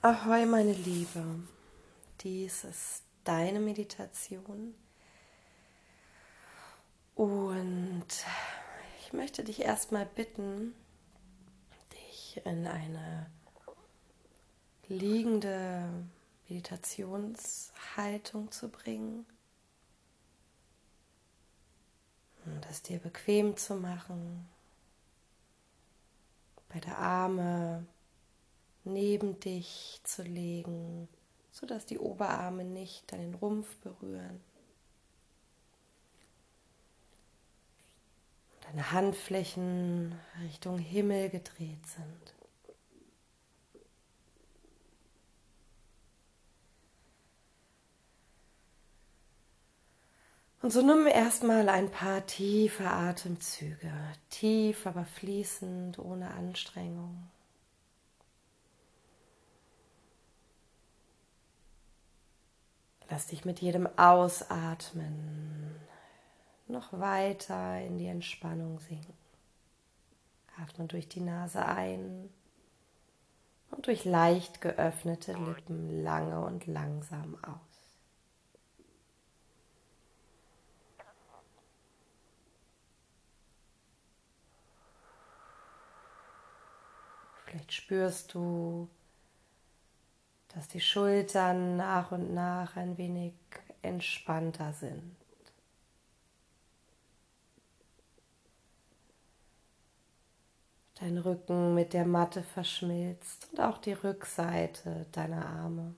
Ahoi, meine Liebe. Dies ist deine Meditation. Und ich möchte dich erstmal bitten, dich in eine liegende Meditationshaltung zu bringen. Und es dir bequem zu machen. Beide Arme neben dich zu legen, sodass die Oberarme nicht deinen Rumpf berühren. Deine Handflächen Richtung Himmel gedreht sind. Und so nimm erstmal ein paar tiefe Atemzüge, tief aber fließend, ohne Anstrengung. Lass dich mit jedem Ausatmen noch weiter in die Entspannung sinken. Atme durch die Nase ein und durch leicht geöffnete Lippen lange und langsam aus. Vielleicht spürst du, dass die Schultern nach und nach ein wenig entspannter sind. Dein Rücken mit der Matte verschmilzt und auch die Rückseite deiner Arme.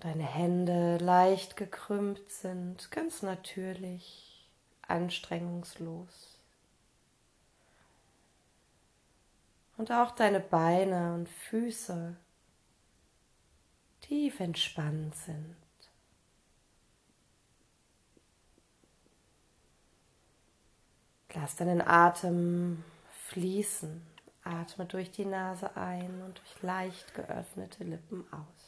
Deine Hände leicht gekrümmt sind, ganz natürlich, anstrengungslos. Und auch deine Beine und Füße tief entspannt sind. Lass deinen Atem fließen. Atme durch die Nase ein und durch leicht geöffnete Lippen aus.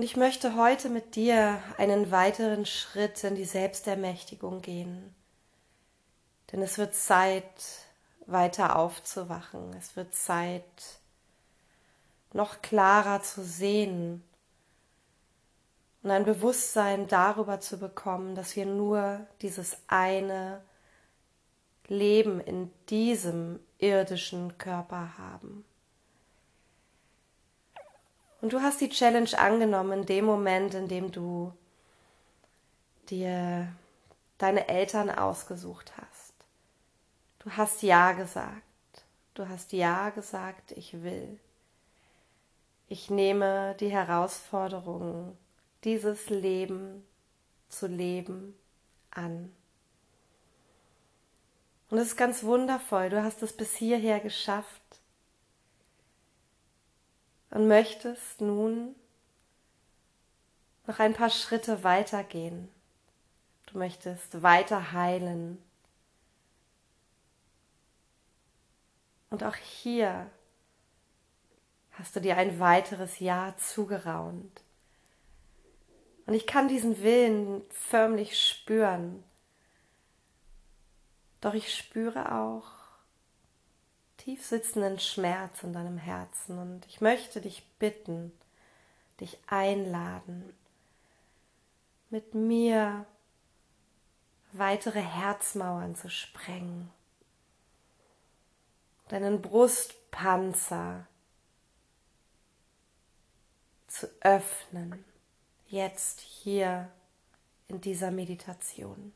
Und ich möchte heute mit dir einen weiteren Schritt in die Selbstermächtigung gehen. Denn es wird Zeit, weiter aufzuwachen. Es wird Zeit, noch klarer zu sehen und ein Bewusstsein darüber zu bekommen, dass wir nur dieses eine Leben in diesem irdischen Körper haben. Und du hast die Challenge angenommen in dem Moment, in dem du dir deine Eltern ausgesucht hast. Du hast Ja gesagt. Du hast Ja gesagt, ich will. Ich nehme die Herausforderung, dieses Leben zu leben, an. Und es ist ganz wundervoll. Du hast es bis hierher geschafft und möchtest nun noch ein paar Schritte weitergehen. Du möchtest weiter heilen. Und auch hier hast du dir ein weiteres Jahr zugeraunt. Und ich kann diesen Willen förmlich spüren. Doch ich spüre auch, tief sitzenden Schmerz in deinem Herzen. Und ich möchte dich bitten, dich einladen, mit mir weitere Herzmauern zu sprengen, deinen Brustpanzer zu öffnen, jetzt hier in dieser Meditation.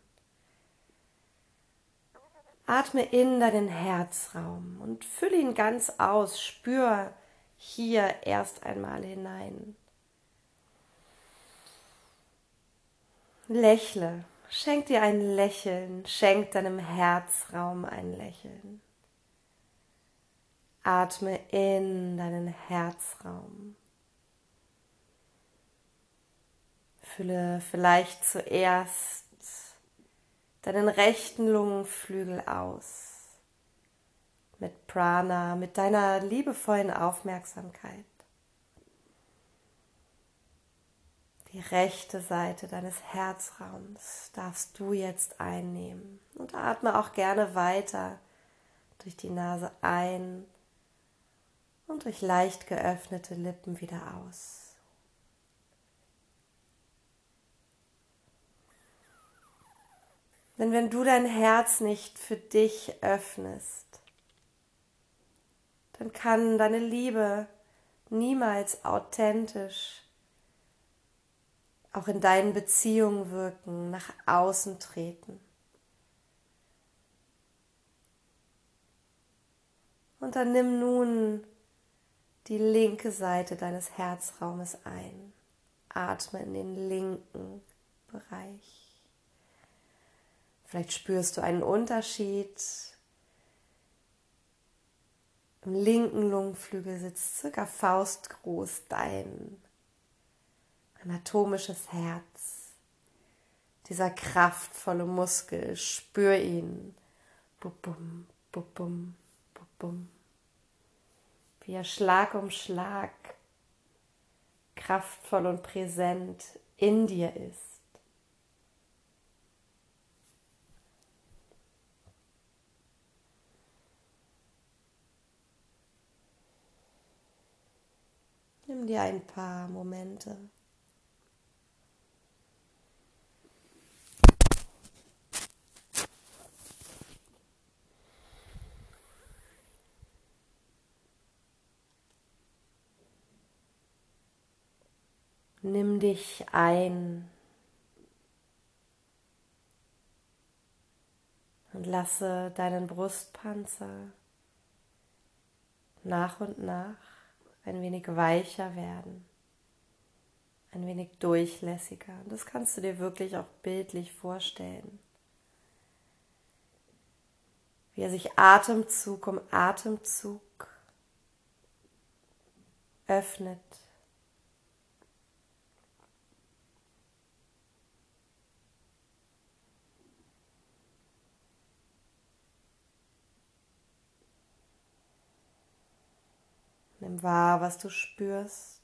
Atme in deinen Herzraum und fülle ihn ganz aus. Spür hier erst einmal hinein. Lächle, schenk dir ein Lächeln, schenk deinem Herzraum ein Lächeln. Atme in deinen Herzraum. Fülle vielleicht zuerst deinen rechten Lungenflügel aus mit Prana, mit deiner liebevollen Aufmerksamkeit. Die rechte Seite deines Herzraums darfst du jetzt einnehmen und atme auch gerne weiter durch die Nase ein und durch leicht geöffnete Lippen wieder aus. Denn wenn du dein Herz nicht für dich öffnest, dann kann deine Liebe niemals authentisch auch in deinen Beziehungen wirken, nach außen treten. Und dann nimm nun die linke Seite deines Herzraumes ein. Atme in den linken Bereich. Vielleicht spürst du einen Unterschied. Im linken Lungenflügel sitzt circa faustgroß dein anatomisches Herz. Dieser kraftvolle Muskel, spür ihn. Bum, bum, bum, Wie er Schlag um Schlag kraftvoll und präsent in dir ist. Dir ein paar Momente. Nimm dich ein und lasse deinen Brustpanzer nach und nach ein wenig weicher werden, ein wenig durchlässiger. Das kannst du dir wirklich auch bildlich vorstellen. Wie er sich Atemzug um Atemzug öffnet Nimm wahr, was du spürst.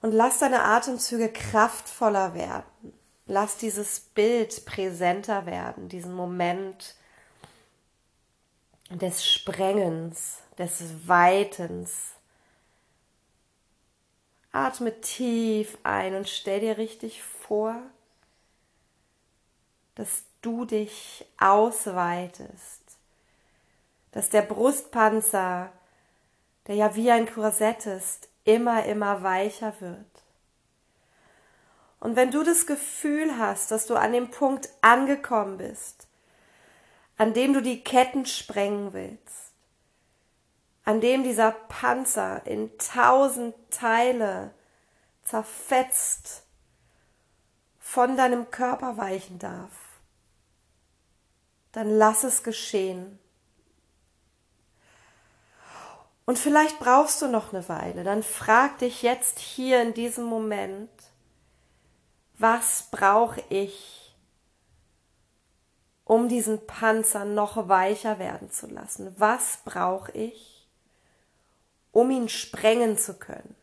Und lass deine Atemzüge kraftvoller werden. Lass dieses Bild präsenter werden, diesen Moment des Sprengens, des Weitens. Atme tief ein und stell dir richtig vor, dass du dich ausweitest, dass der Brustpanzer, der ja wie ein Korsett ist, immer, immer weicher wird. Und wenn du das Gefühl hast, dass du an dem Punkt angekommen bist, an dem du die Ketten sprengen willst, an dem dieser Panzer in tausend Teile zerfetzt von deinem Körper weichen darf, dann lass es geschehen. Und vielleicht brauchst du noch eine Weile. Dann frag dich jetzt hier in diesem Moment, was brauche ich, um diesen Panzer noch weicher werden zu lassen? Was brauche ich, um ihn sprengen zu können?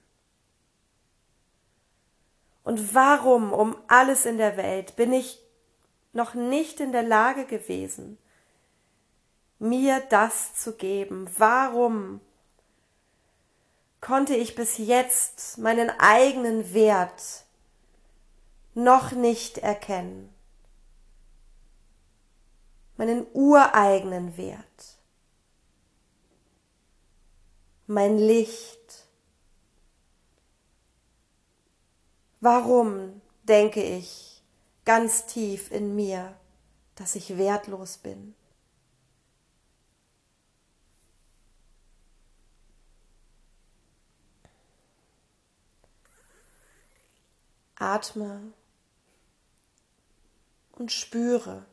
Und warum um alles in der Welt bin ich noch nicht in der Lage gewesen, mir das zu geben? Warum konnte ich bis jetzt meinen eigenen Wert noch nicht erkennen, meinen ureigenen Wert, mein Licht. Warum denke ich ganz tief in mir, dass ich wertlos bin? Atme und spüre.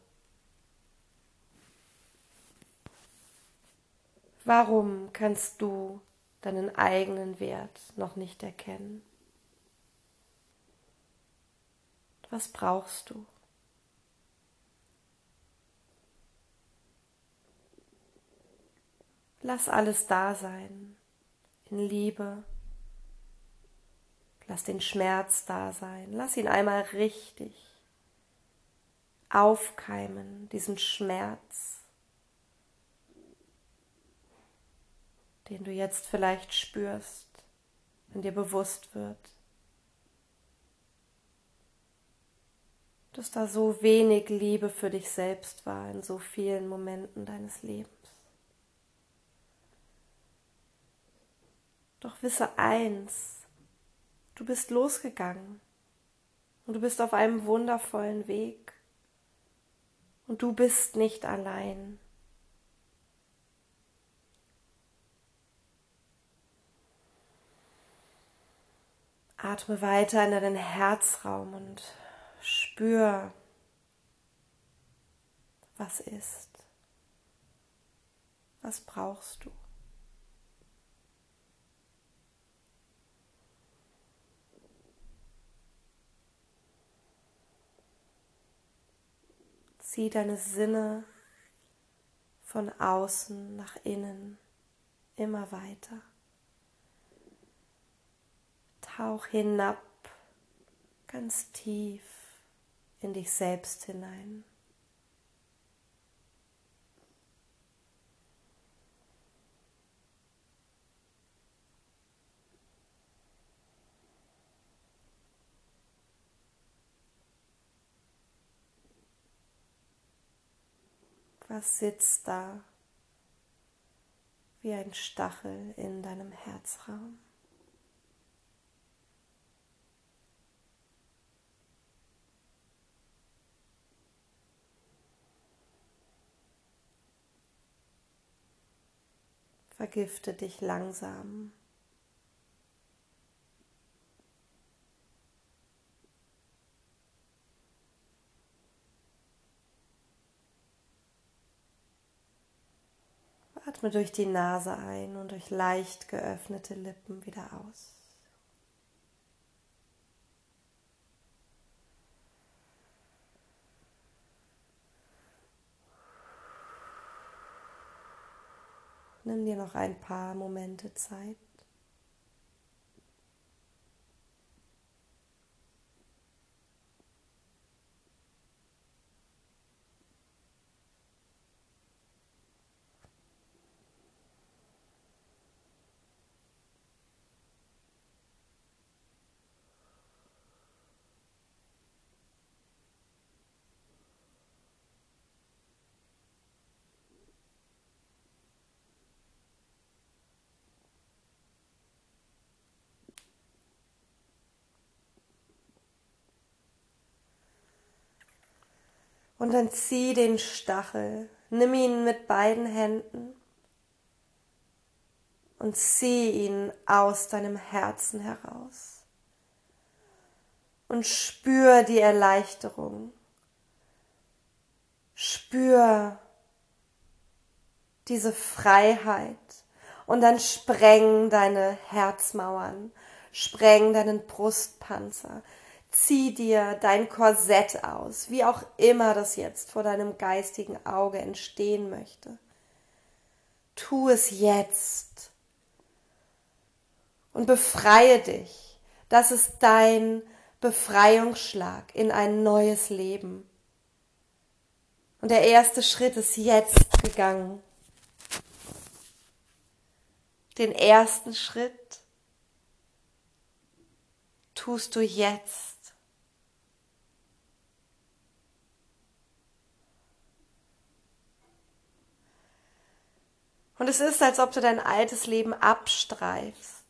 Warum kannst du deinen eigenen Wert noch nicht erkennen. Was brauchst du? Lass alles da sein, in Liebe. Lass den Schmerz da sein. Lass ihn einmal richtig aufkeimen, diesen Schmerz, den du jetzt vielleicht spürst, wenn dir bewusst wird, dass da so wenig Liebe für dich selbst war in so vielen Momenten deines Lebens. Doch wisse eins, du bist losgegangen und du bist auf einem wundervollen Weg und du bist nicht allein. Atme weiter in deinen Herzraum und spür, was ist. Was brauchst du? Zieh deine Sinne von außen nach innen immer weiter. Tauch hinab, ganz tief in dich selbst hinein. Was sitzt da wie ein Stachel in deinem Herzraum? Vergifte dich langsam Atme durch die Nase ein und durch leicht geöffnete Lippen wieder aus. Nimm dir noch ein paar Momente Zeit. Und dann zieh den Stachel, nimm ihn mit beiden Händen und zieh ihn aus deinem Herzen heraus. Und spür die Erleichterung. Spür diese Freiheit. Und dann spreng deine Herzmauern, spreng deinen Brustpanzer, Zieh dir dein Korsett aus, wie auch immer das jetzt vor deinem geistigen Auge entstehen möchte. Tu es jetzt und befreie dich. Das ist dein Befreiungsschlag in ein neues Leben. Und der erste Schritt ist jetzt gegangen. Den ersten Schritt tust du jetzt. Und es ist, als ob du dein altes Leben abstreifst.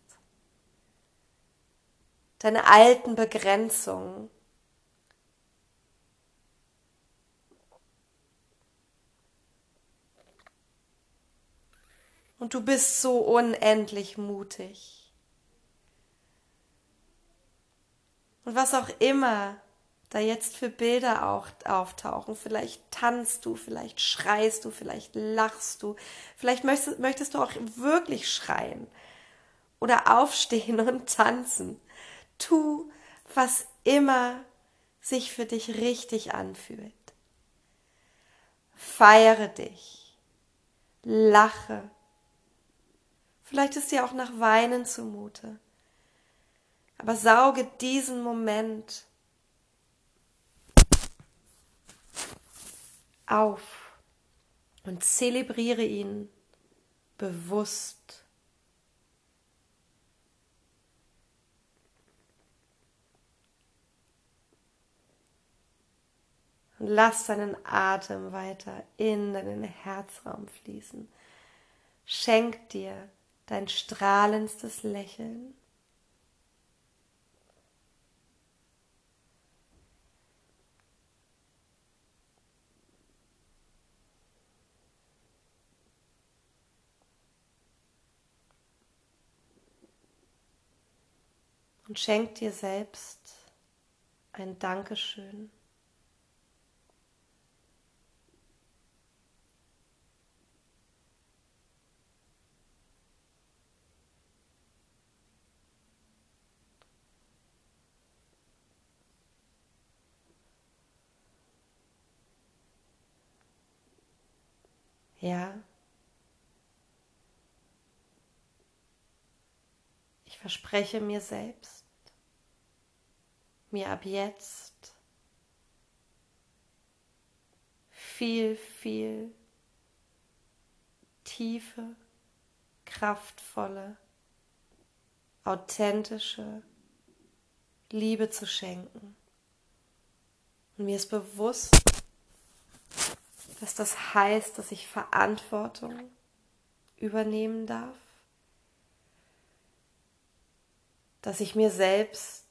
Deine alten Begrenzungen. Und du bist so unendlich mutig. Und was auch immer da jetzt für Bilder auch auftauchen. Vielleicht tanzt du, vielleicht schreist du, vielleicht lachst du, vielleicht möchtest, möchtest du auch wirklich schreien. oder aufstehen und tanzen. Tu, was immer sich für dich richtig anfühlt. Feiere dich, lache. Vielleicht ist dir auch nach Weinen zumute. Aber sauge diesen Moment auf und zelebriere ihn bewusst. Und lass deinen Atem weiter in deinen Herzraum fließen. Schenk dir dein strahlendstes Lächeln. Und schenk dir selbst ein Dankeschön. Ja. Ich verspreche mir selbst, mir ab jetzt viel, viel tiefe, kraftvolle, authentische Liebe zu schenken. Und mir ist bewusst, dass das heißt, dass ich Verantwortung übernehmen darf, dass ich mir selbst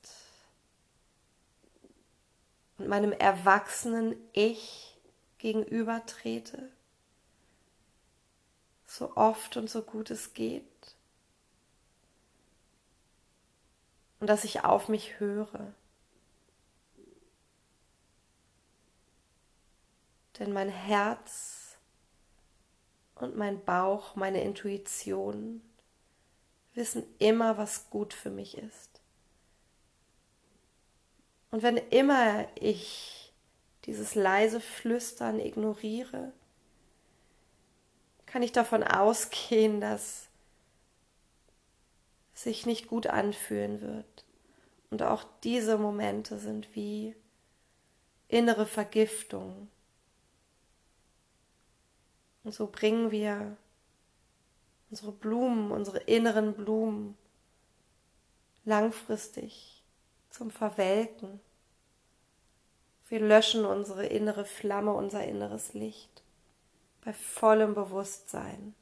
und meinem erwachsenen Ich gegenübertrete, so oft und so gut es geht, und dass ich auf mich höre. Denn mein Herz und mein Bauch, meine Intuition wissen immer, was gut für mich ist. Und wenn immer ich dieses leise Flüstern ignoriere, kann ich davon ausgehen, dass sich nicht gut anfühlen wird. Und auch diese Momente sind wie innere Vergiftung, und so bringen wir unsere Blumen, unsere inneren Blumen langfristig zum Verwelken. Wir löschen unsere innere Flamme, unser inneres Licht bei vollem Bewusstsein.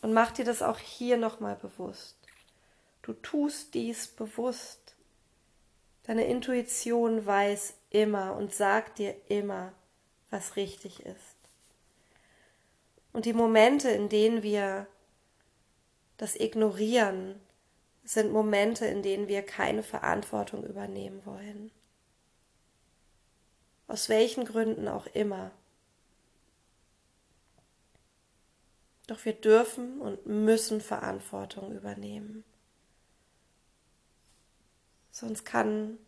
Und mach dir das auch hier nochmal bewusst. Du tust dies bewusst. Deine Intuition weiß immer und sagt dir immer, was richtig ist. Und die Momente, in denen wir das ignorieren, sind Momente, in denen wir keine Verantwortung übernehmen wollen. Aus welchen Gründen auch immer. Doch wir dürfen und müssen Verantwortung übernehmen. Sonst kann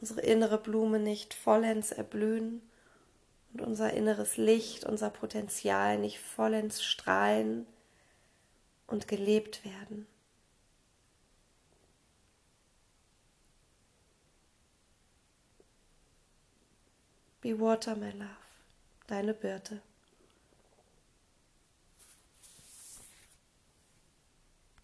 unsere innere Blume nicht vollends erblühen und unser inneres Licht, unser Potenzial nicht vollends strahlen und gelebt werden. Be Water, my love, deine Birte.